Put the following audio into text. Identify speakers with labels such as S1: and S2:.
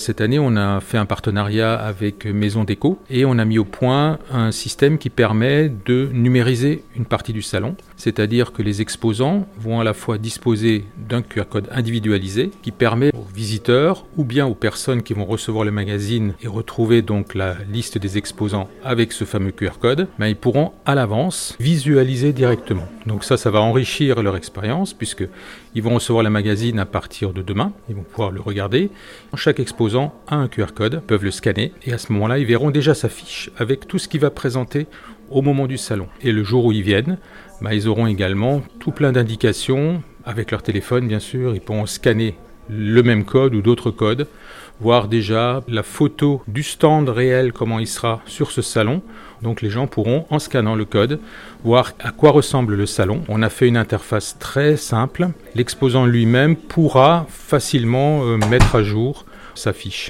S1: Cette année, on a fait un partenariat avec Maison Déco et on a mis au point un système qui permet de numériser une partie du salon. C'est-à-dire que les exposants vont à la fois disposer d'un QR code individualisé qui permet aux visiteurs ou bien aux personnes qui vont recevoir le magazine et retrouver donc la liste des exposants avec ce fameux QR code, ben, ils pourront à l'avance visualiser directement. Donc ça, ça va enrichir leur expérience puisque ils vont recevoir le magazine à partir de demain. Ils vont pouvoir le regarder. Chaque exposant a un QR code, peuvent le scanner et à ce moment-là, ils verront déjà sa fiche avec tout ce qu'il va présenter au moment du salon. Et le jour où ils viennent, bah, ils auront également tout plein d'indications avec leur téléphone, bien sûr. Ils pourront scanner le même code ou d'autres codes, voir déjà la photo du stand réel, comment il sera sur ce salon. Donc les gens pourront, en scannant le code, voir à quoi ressemble le salon. On a fait une interface très simple. L'exposant lui-même pourra facilement euh, mettre à jour sa fiche.